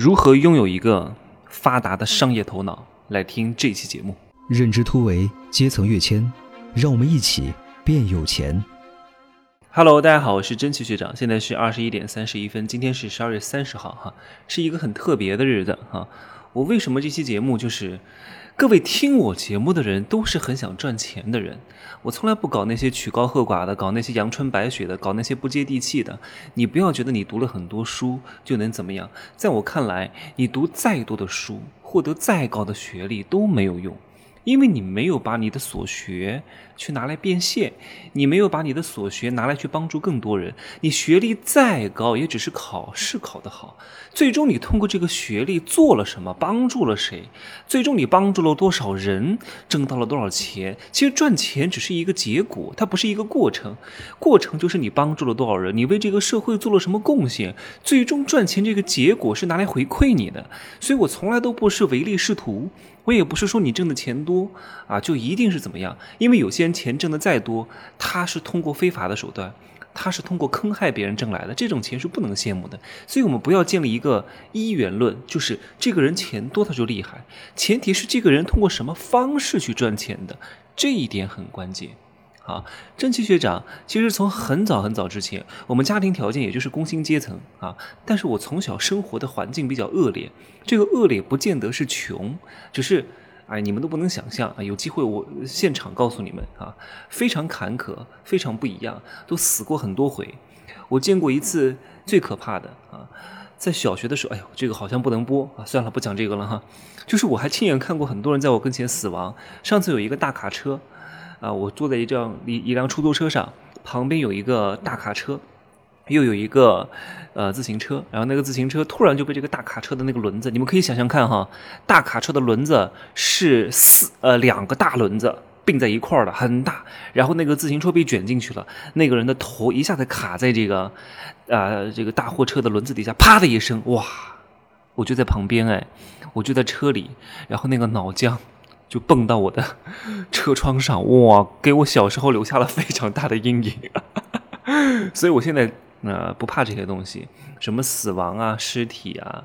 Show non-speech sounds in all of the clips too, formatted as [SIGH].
如何拥有一个发达的商业头脑？来听这期节目。认知突围，阶层跃迁，让我们一起变有钱。Hello，大家好，我是真奇学长。现在是二十一点三十一分，今天是十二月三十号，哈，是一个很特别的日子，哈。我为什么这期节目就是？各位听我节目的人都是很想赚钱的人，我从来不搞那些曲高和寡的，搞那些阳春白雪的，搞那些不接地气的。你不要觉得你读了很多书就能怎么样，在我看来，你读再多的书，获得再高的学历都没有用。因为你没有把你的所学去拿来变现，你没有把你的所学拿来去帮助更多人。你学历再高，也只是考试考得好。最终你通过这个学历做了什么，帮助了谁？最终你帮助了多少人，挣到了多少钱？其实赚钱只是一个结果，它不是一个过程。过程就是你帮助了多少人，你为这个社会做了什么贡献。最终赚钱这个结果是拿来回馈你的。所以我从来都不是唯利是图。我也不是说你挣的钱多啊，就一定是怎么样。因为有些人钱挣的再多，他是通过非法的手段，他是通过坑害别人挣来的，这种钱是不能羡慕的。所以我们不要建立一个一元论，就是这个人钱多他就厉害。前提是这个人通过什么方式去赚钱的，这一点很关键。啊，真奇学长，其实从很早很早之前，我们家庭条件也就是工薪阶层啊。但是我从小生活的环境比较恶劣，这个恶劣不见得是穷，只是，哎，你们都不能想象啊。有机会我现场告诉你们啊，非常坎坷，非常不一样，都死过很多回。我见过一次最可怕的啊，在小学的时候，哎呦，这个好像不能播啊，算了，不讲这个了哈。就是我还亲眼看过很多人在我跟前死亡。上次有一个大卡车。啊，我坐在一辆一一辆出租车上，旁边有一个大卡车，又有一个呃自行车，然后那个自行车突然就被这个大卡车的那个轮子，你们可以想象看哈，大卡车的轮子是四呃两个大轮子并在一块儿的，很大，然后那个自行车被卷进去了，那个人的头一下子卡在这个啊这个大货车的轮子底下，啪的一声，哇，我就在旁边哎，我就在车里，然后那个脑浆。就蹦到我的 [LAUGHS] 车窗上，哇，给我小时候留下了非常大的阴影。[LAUGHS] 所以我现在呃不怕这些东西，什么死亡啊、尸体啊、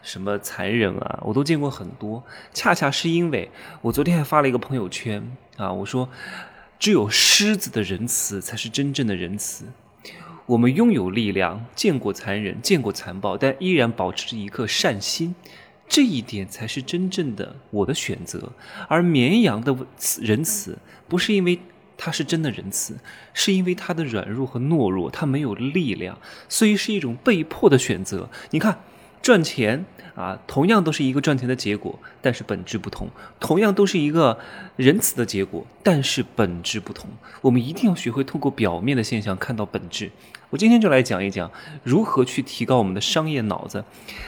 什么残忍啊，我都见过很多。恰恰是因为我昨天还发了一个朋友圈啊，我说只有狮子的仁慈才是真正的仁慈。我们拥有力量，见过残忍，见过残暴，但依然保持着一颗善心。这一点才是真正的我的选择，而绵羊的仁慈不是因为它是真的仁慈，是因为它的软弱和懦弱，它没有力量，所以是一种被迫的选择。你看，赚钱。啊，同样都是一个赚钱的结果，但是本质不同；同样都是一个仁慈的结果，但是本质不同。我们一定要学会通过表面的现象看到本质。我今天就来讲一讲如何去提高我们的商业脑子。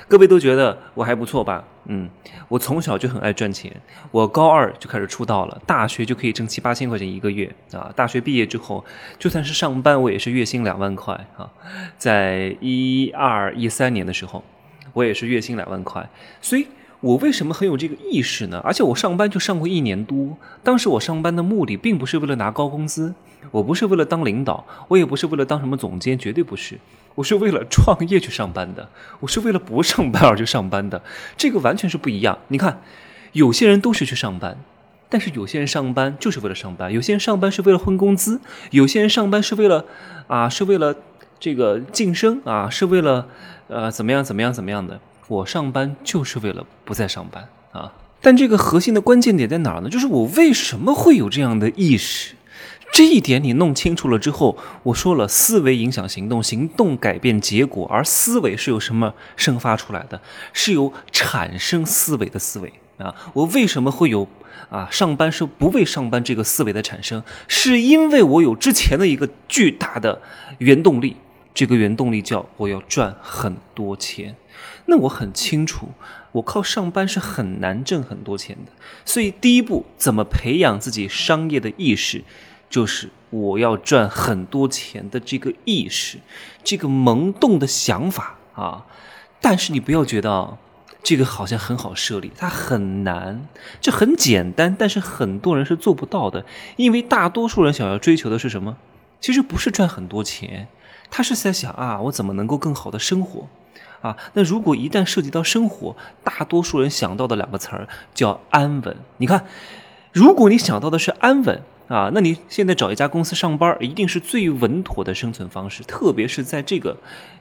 各位都觉得我还不错吧？嗯，我从小就很爱赚钱，我高二就开始出道了，大学就可以挣七八千块钱一个月啊。大学毕业之后，就算是上班，我也是月薪两万块啊。在一二一三年的时候。我也是月薪两万块，所以我为什么很有这个意识呢？而且我上班就上过一年多，当时我上班的目的并不是为了拿高工资，我不是为了当领导，我也不是为了当什么总监，绝对不是，我是为了创业去上班的，我是为了不上班而去上班的，这个完全是不一样。你看，有些人都是去上班，但是有些人上班就是为了上班，有些人上班是为了混工资，有些人上班是为了啊，是为了这个晋升啊，是为了。呃，怎么样，怎么样，怎么样的？我上班就是为了不再上班啊！但这个核心的关键点在哪儿呢？就是我为什么会有这样的意识？这一点你弄清楚了之后，我说了，思维影响行动，行动改变结果，而思维是由什么生发出来的？是由产生思维的思维啊！我为什么会有啊？上班是不为上班这个思维的产生，是因为我有之前的一个巨大的原动力。这个原动力叫我要赚很多钱，那我很清楚，我靠上班是很难挣很多钱的。所以第一步，怎么培养自己商业的意识，就是我要赚很多钱的这个意识，这个萌动的想法啊。但是你不要觉得这个好像很好设立，它很难，这很简单，但是很多人是做不到的，因为大多数人想要追求的是什么？其实不是赚很多钱。他是在想啊，我怎么能够更好的生活，啊。那如果一旦涉及到生活，大多数人想到的两个词儿叫安稳。你看，如果你想到的是安稳啊，那你现在找一家公司上班，一定是最稳妥的生存方式，特别是在这个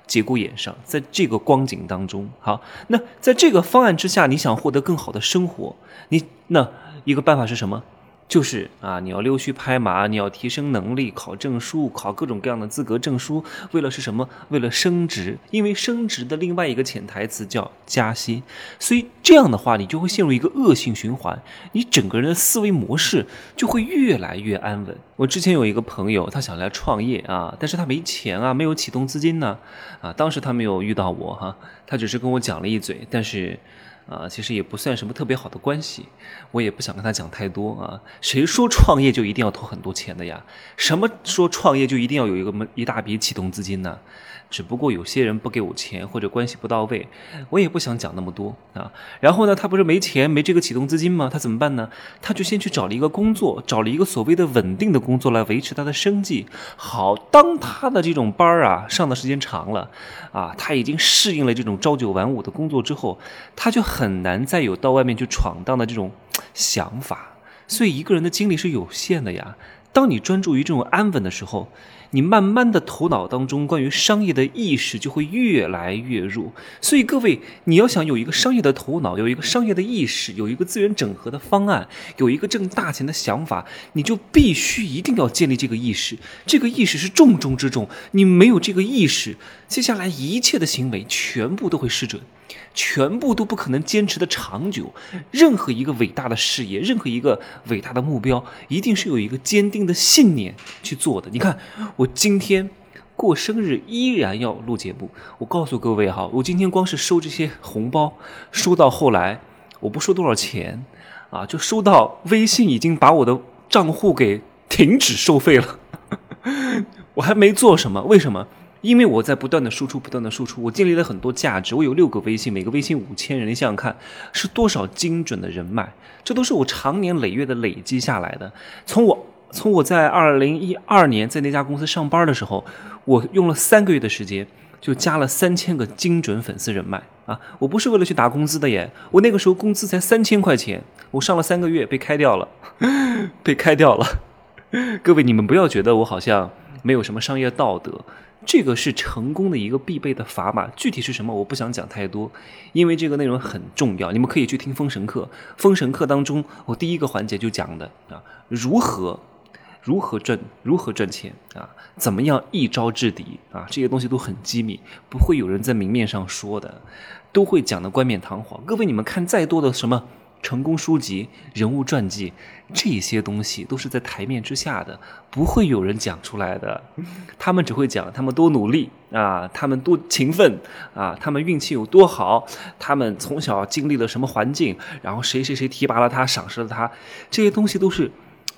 节骨眼上，在这个光景当中。好，那在这个方案之下，你想获得更好的生活，你那一个办法是什么？就是啊，你要溜须拍马，你要提升能力，考证书，考各种各样的资格证书，为了是什么？为了升职。因为升职的另外一个潜台词叫加薪，所以这样的话，你就会陷入一个恶性循环，你整个人的思维模式就会越来越安稳。我之前有一个朋友，他想来创业啊，但是他没钱啊，没有启动资金呢，啊，当时他没有遇到我哈，他只是跟我讲了一嘴，但是。啊，其实也不算什么特别好的关系，我也不想跟他讲太多啊。谁说创业就一定要投很多钱的呀？什么说创业就一定要有一个一大笔启动资金呢？只不过有些人不给我钱或者关系不到位，我也不想讲那么多啊。然后呢，他不是没钱没这个启动资金吗？他怎么办呢？他就先去找了一个工作，找了一个所谓的稳定的工作来维持他的生计。好，当他的这种班儿啊上的时间长了，啊，他已经适应了这种朝九晚五的工作之后，他就很难再有到外面去闯荡的这种想法。所以一个人的精力是有限的呀。当你专注于这种安稳的时候。你慢慢的头脑当中关于商业的意识就会越来越弱，所以各位，你要想有一个商业的头脑，有一个商业的意识，有一个资源整合的方案，有一个挣大钱的想法，你就必须一定要建立这个意识。这个意识是重中之重，你没有这个意识，接下来一切的行为全部都会失准。全部都不可能坚持的长久。任何一个伟大的事业，任何一个伟大的目标，一定是有一个坚定的信念去做的。你看，我今天过生日依然要录节目。我告诉各位哈，我今天光是收这些红包，收到后来我不收多少钱啊，就收到微信已经把我的账户给停止收费了。[LAUGHS] 我还没做什么，为什么？因为我在不断的输出，不断的输出，我建立了很多价值。我有六个微信，每个微信五千人，你想想看，是多少精准的人脉？这都是我长年累月的累积下来的。从我从我在二零一二年在那家公司上班的时候，我用了三个月的时间就加了三千个精准粉丝人脉啊！我不是为了去打工资的耶，我那个时候工资才三千块钱，我上了三个月被开掉了，[LAUGHS] 被开掉了。[LAUGHS] 各位，你们不要觉得我好像没有什么商业道德。这个是成功的一个必备的砝码，具体是什么我不想讲太多，因为这个内容很重要，你们可以去听封神课。封神课当中，我第一个环节就讲的啊，如何如何赚如何赚钱啊，怎么样一招制敌啊，这些东西都很机密，不会有人在明面上说的，都会讲的冠冕堂皇。各位，你们看再多的什么？成功书籍、人物传记，这些东西都是在台面之下的，不会有人讲出来的。他们只会讲他们多努力啊，他们多勤奋啊，他们运气有多好，他们从小经历了什么环境，然后谁谁谁提拔了他，赏识了他，这些东西都是，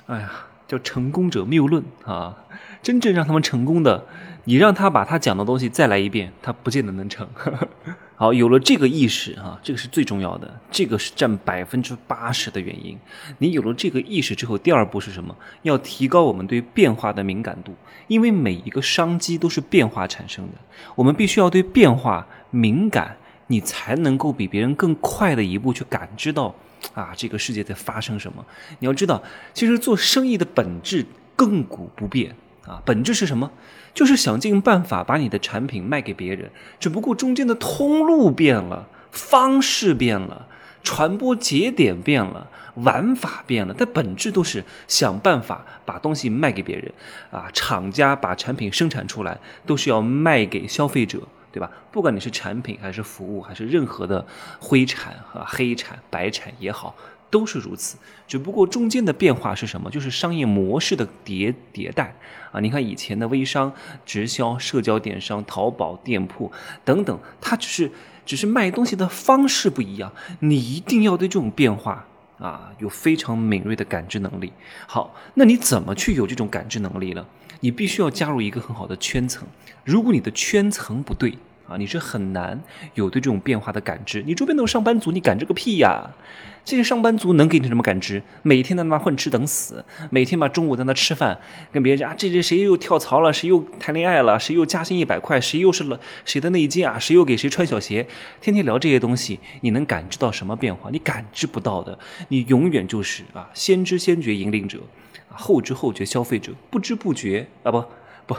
哎呀，叫成功者谬论啊。真正让他们成功的，你让他把他讲的东西再来一遍，他不见得能成。[LAUGHS] 好，有了这个意识啊，这个是最重要的，这个是占百分之八十的原因。你有了这个意识之后，第二步是什么？要提高我们对变化的敏感度，因为每一个商机都是变化产生的，我们必须要对变化敏感，你才能够比别人更快的一步去感知到啊，这个世界在发生什么。你要知道，其实做生意的本质亘古不变。啊，本质是什么？就是想尽办法把你的产品卖给别人，只不过中间的通路变了，方式变了，传播节点变了，玩法变了，但本质都是想办法把东西卖给别人。啊，厂家把产品生产出来，都是要卖给消费者，对吧？不管你是产品还是服务，还是任何的灰产和黑产、白产也好。都是如此，只不过中间的变化是什么？就是商业模式的迭迭代啊！你看以前的微商、直销、社交电商、淘宝店铺等等，它只是只是卖东西的方式不一样。你一定要对这种变化啊有非常敏锐的感知能力。好，那你怎么去有这种感知能力呢？你必须要加入一个很好的圈层。如果你的圈层不对啊，你是很难有对这种变化的感知。你周边都是上班族，你感知个屁呀！这些上班族能给你什么感知？每天在那混吃等死，每天把中午在那吃饭，跟别人讲啊，这这谁又跳槽了，谁又谈恋爱了，谁又加薪一百块，谁又是了谁的内奸啊，谁又给谁穿小鞋，天天聊这些东西，你能感知到什么变化？你感知不到的，你永远就是啊，先知先觉引领者，后知后觉消费者，不知不觉啊，不不，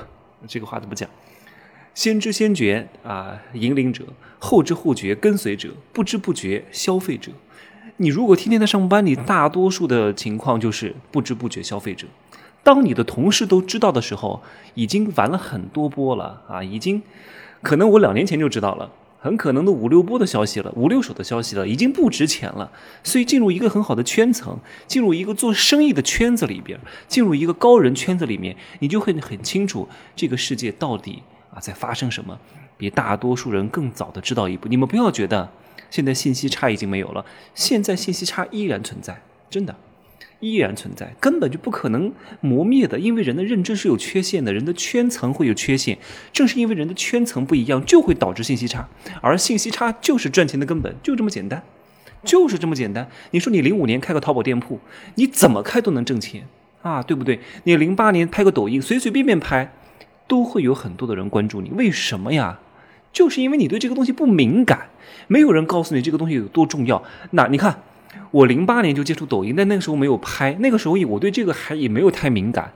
这个话怎么讲？先知先觉啊，引领者；后知后觉跟随者；不知不觉消费者。你如果天天在上班，你大多数的情况就是不知不觉消费者。当你的同事都知道的时候，已经玩了很多波了啊！已经可能我两年前就知道了，很可能都五六波的消息了，五六手的消息了，已经不值钱了。所以进入一个很好的圈层，进入一个做生意的圈子里边，进入一个高人圈子里面，你就会很清楚这个世界到底在发生什么，比大多数人更早的知道一步。你们不要觉得。现在信息差已经没有了，现在信息差依然存在，真的依然存在，根本就不可能磨灭的。因为人的认知是有缺陷的，人的圈层会有缺陷，正是因为人的圈层不一样，就会导致信息差，而信息差就是赚钱的根本，就这么简单，就是这么简单。你说你零五年开个淘宝店铺，你怎么开都能挣钱啊，对不对？你零八年拍个抖音，随随便便拍，都会有很多的人关注你，为什么呀？就是因为你对这个东西不敏感，没有人告诉你这个东西有多重要。那你看，我零八年就接触抖音，但那个时候没有拍，那个时候我对这个还也没有太敏感。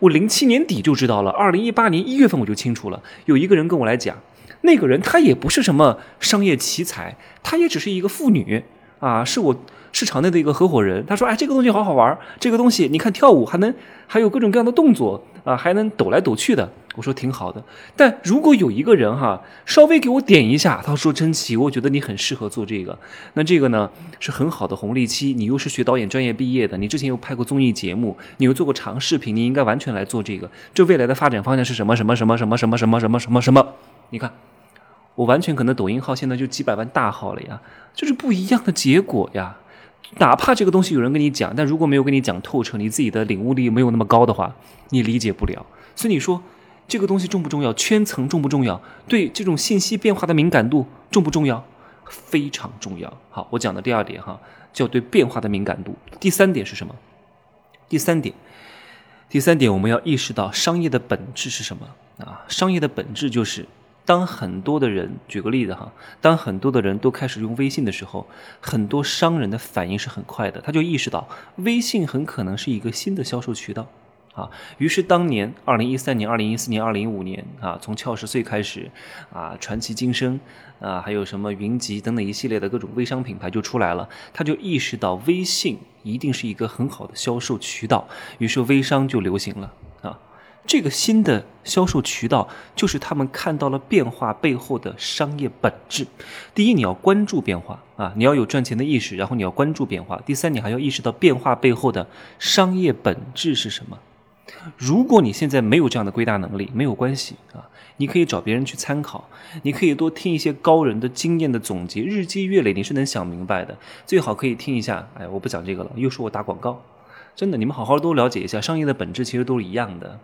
我零七年底就知道了，二零一八年一月份我就清楚了。有一个人跟我来讲，那个人他也不是什么商业奇才，他也只是一个妇女啊，是我市场内的一个合伙人。他说：“哎，这个东西好好玩，这个东西你看跳舞还能还有各种各样的动作啊，还能抖来抖去的。”我说挺好的，但如果有一个人哈，稍微给我点一下，他说真奇，我觉得你很适合做这个。那这个呢是很好的红利期，你又是学导演专业毕业的，你之前又拍过综艺节目，你又做过长视频，你应该完全来做这个。这未来的发展方向是什么？什么什么什么什么什么什么什么什么？你看，我完全可能抖音号现在就几百万大号了呀，就是不一样的结果呀。哪怕这个东西有人跟你讲，但如果没有跟你讲透彻，你自己的领悟力没有那么高的话，你理解不了。所以你说。这个东西重不重要？圈层重不重要？对这种信息变化的敏感度重不重要？非常重要。好，我讲的第二点哈，叫对变化的敏感度。第三点是什么？第三点，第三点，我们要意识到商业的本质是什么啊？商业的本质就是，当很多的人，举个例子哈，当很多的人都开始用微信的时候，很多商人的反应是很快的，他就意识到微信很可能是一个新的销售渠道。啊，于是当年二零一三年、二零一四年、二零一五年啊，从俏十岁开始，啊，传奇今生，啊，还有什么云集等等一系列的各种微商品牌就出来了。他就意识到微信一定是一个很好的销售渠道，于是微商就流行了。啊，这个新的销售渠道就是他们看到了变化背后的商业本质。第一，你要关注变化啊，你要有赚钱的意识，然后你要关注变化。第三，你还要意识到变化背后的商业本质是什么。如果你现在没有这样的归纳能力，没有关系啊，你可以找别人去参考，你可以多听一些高人的经验的总结，日积月累你是能想明白的。最好可以听一下，哎，我不讲这个了，又说我打广告，真的，你们好好多了解一下，商业的本质其实都是一样的。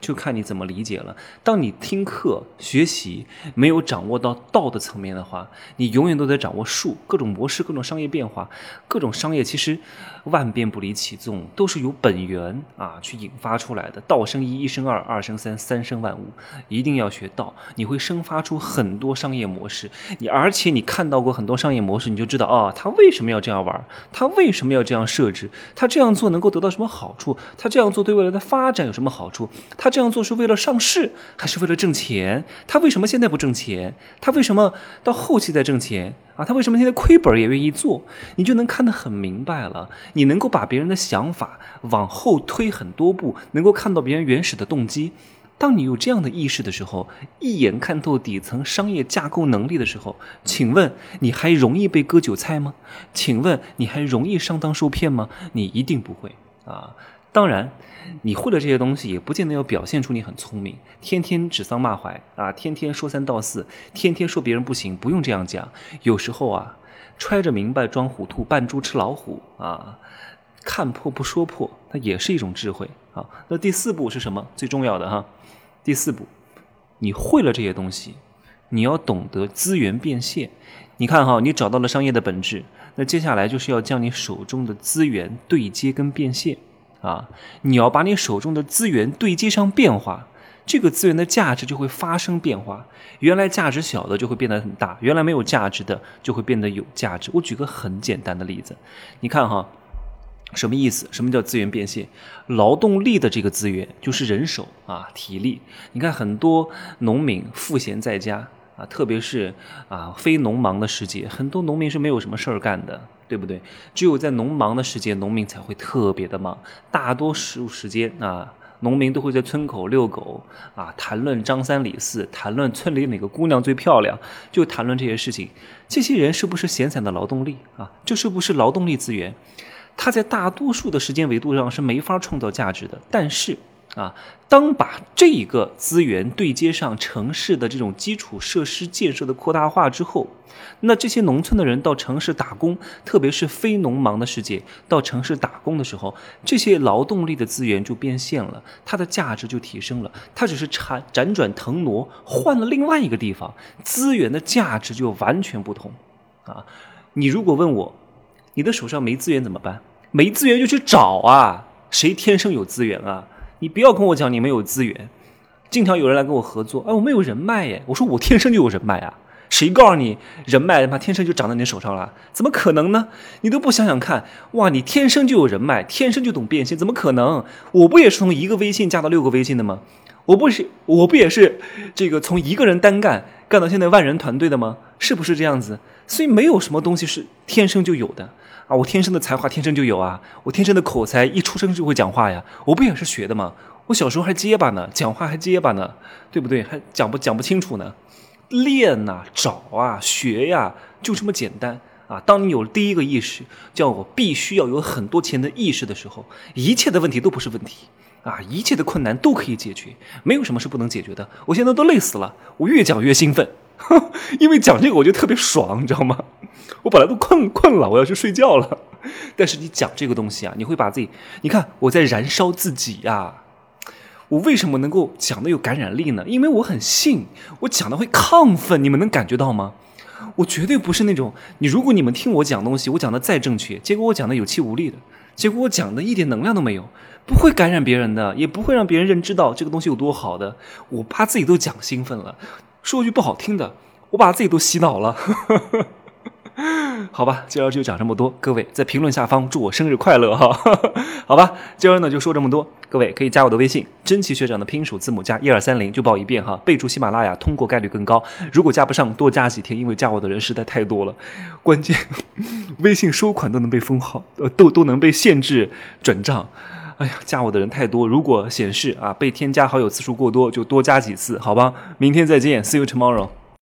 就看你怎么理解了。当你听课学习没有掌握到道的层面的话，你永远都在掌握术，各种模式、各种商业变化、各种商业，其实万变不离其宗，都是由本源啊去引发出来的。道生一，一生二，二生三，三生万物。一定要学道，你会生发出很多商业模式。你而且你看到过很多商业模式，你就知道啊，他为什么要这样玩？他为什么要这样设置？他这样做能够得到什么好处？他这样做对未来的发展有什么好处？他这样做是为了上市，还是为了挣钱？他为什么现在不挣钱？他为什么到后期再挣钱啊？他为什么现在亏本也愿意做？你就能看得很明白了。你能够把别人的想法往后推很多步，能够看到别人原始的动机。当你有这样的意识的时候，一眼看透底层商业架构能力的时候，请问你还容易被割韭菜吗？请问你还容易上当受骗吗？你一定不会啊！当然。你会了这些东西，也不见得要表现出你很聪明，天天指桑骂槐啊，天天说三道四，天天说别人不行，不用这样讲。有时候啊，揣着明白装糊涂，扮猪吃老虎啊，看破不说破，它也是一种智慧啊。那第四步是什么？最重要的哈，第四步，你会了这些东西，你要懂得资源变现。你看哈，你找到了商业的本质，那接下来就是要将你手中的资源对接跟变现啊！你要把你手中的资源对接上变化，这个资源的价值就会发生变化。原来价值小的就会变得很大，原来没有价值的就会变得有价值。我举个很简单的例子，你看哈，什么意思？什么叫资源变现？劳动力的这个资源就是人手啊，体力。你看很多农民赋闲在家。啊，特别是啊，非农忙的时节，很多农民是没有什么事儿干的，对不对？只有在农忙的时节，农民才会特别的忙。大多数时间啊，农民都会在村口遛狗啊，谈论张三李四，谈论村里哪个姑娘最漂亮，就谈论这些事情。这些人是不是闲散的劳动力啊？这是不是劳动力资源？他在大多数的时间维度上是没法创造价值的，但是。啊，当把这一个资源对接上城市的这种基础设施建设的扩大化之后，那这些农村的人到城市打工，特别是非农忙的世界到城市打工的时候，这些劳动力的资源就变现了，它的价值就提升了。它只是辗辗转腾挪换了另外一个地方，资源的价值就完全不同。啊，你如果问我，你的手上没资源怎么办？没资源就去找啊，谁天生有资源啊？你不要跟我讲你没有资源，经常有人来跟我合作，哎，我没有人脉耶。我说我天生就有人脉啊，谁告诉你人脉他妈天生就长在你手上了？怎么可能呢？你都不想想看，哇，你天生就有人脉，天生就懂变现，怎么可能？我不也是从一个微信加到六个微信的吗？我不是，我不也是这个从一个人单干干到现在万人团队的吗？是不是这样子？所以没有什么东西是天生就有的。啊，我天生的才华天生就有啊！我天生的口才一出生就会讲话呀！我不也是学的吗？我小时候还结巴呢，讲话还结巴呢，对不对？还讲不讲不清楚呢？练呐，找啊，学呀，就这么简单啊！当你有了第一个意识，叫我必须要有很多钱的意识的时候，一切的问题都不是问题啊！一切的困难都可以解决，没有什么是不能解决的。我现在都累死了，我越讲越兴奋，[LAUGHS] 因为讲这个我觉得特别爽，你知道吗？我本来都困困了，我要去睡觉了。但是你讲这个东西啊，你会把自己，你看我在燃烧自己呀。我为什么能够讲的有感染力呢？因为我很信，我讲的会亢奋，你们能感觉到吗？我绝对不是那种，你如果你们听我讲东西，我讲的再正确，结果我讲的有气无力的，结果我讲的一点能量都没有，不会感染别人的，也不会让别人认知到这个东西有多好的。我怕自己都讲兴奋了，说句不好听的，我把自己都洗脑了。[LAUGHS] 好吧，今儿就讲这么多。各位在评论下方祝我生日快乐哈。[LAUGHS] 好吧，今儿呢就说这么多。各位可以加我的微信，真奇学长的拼数字母加一二三零，就报一遍哈。备注喜马拉雅，通过概率更高。如果加不上，多加几天，因为加我的人实在太多了。关键 [LAUGHS] 微信收款都能被封号，呃，都都能被限制转账。哎呀，加我的人太多，如果显示啊被添加好友次数过多，就多加几次，好吧。明天再见，See you tomorrow。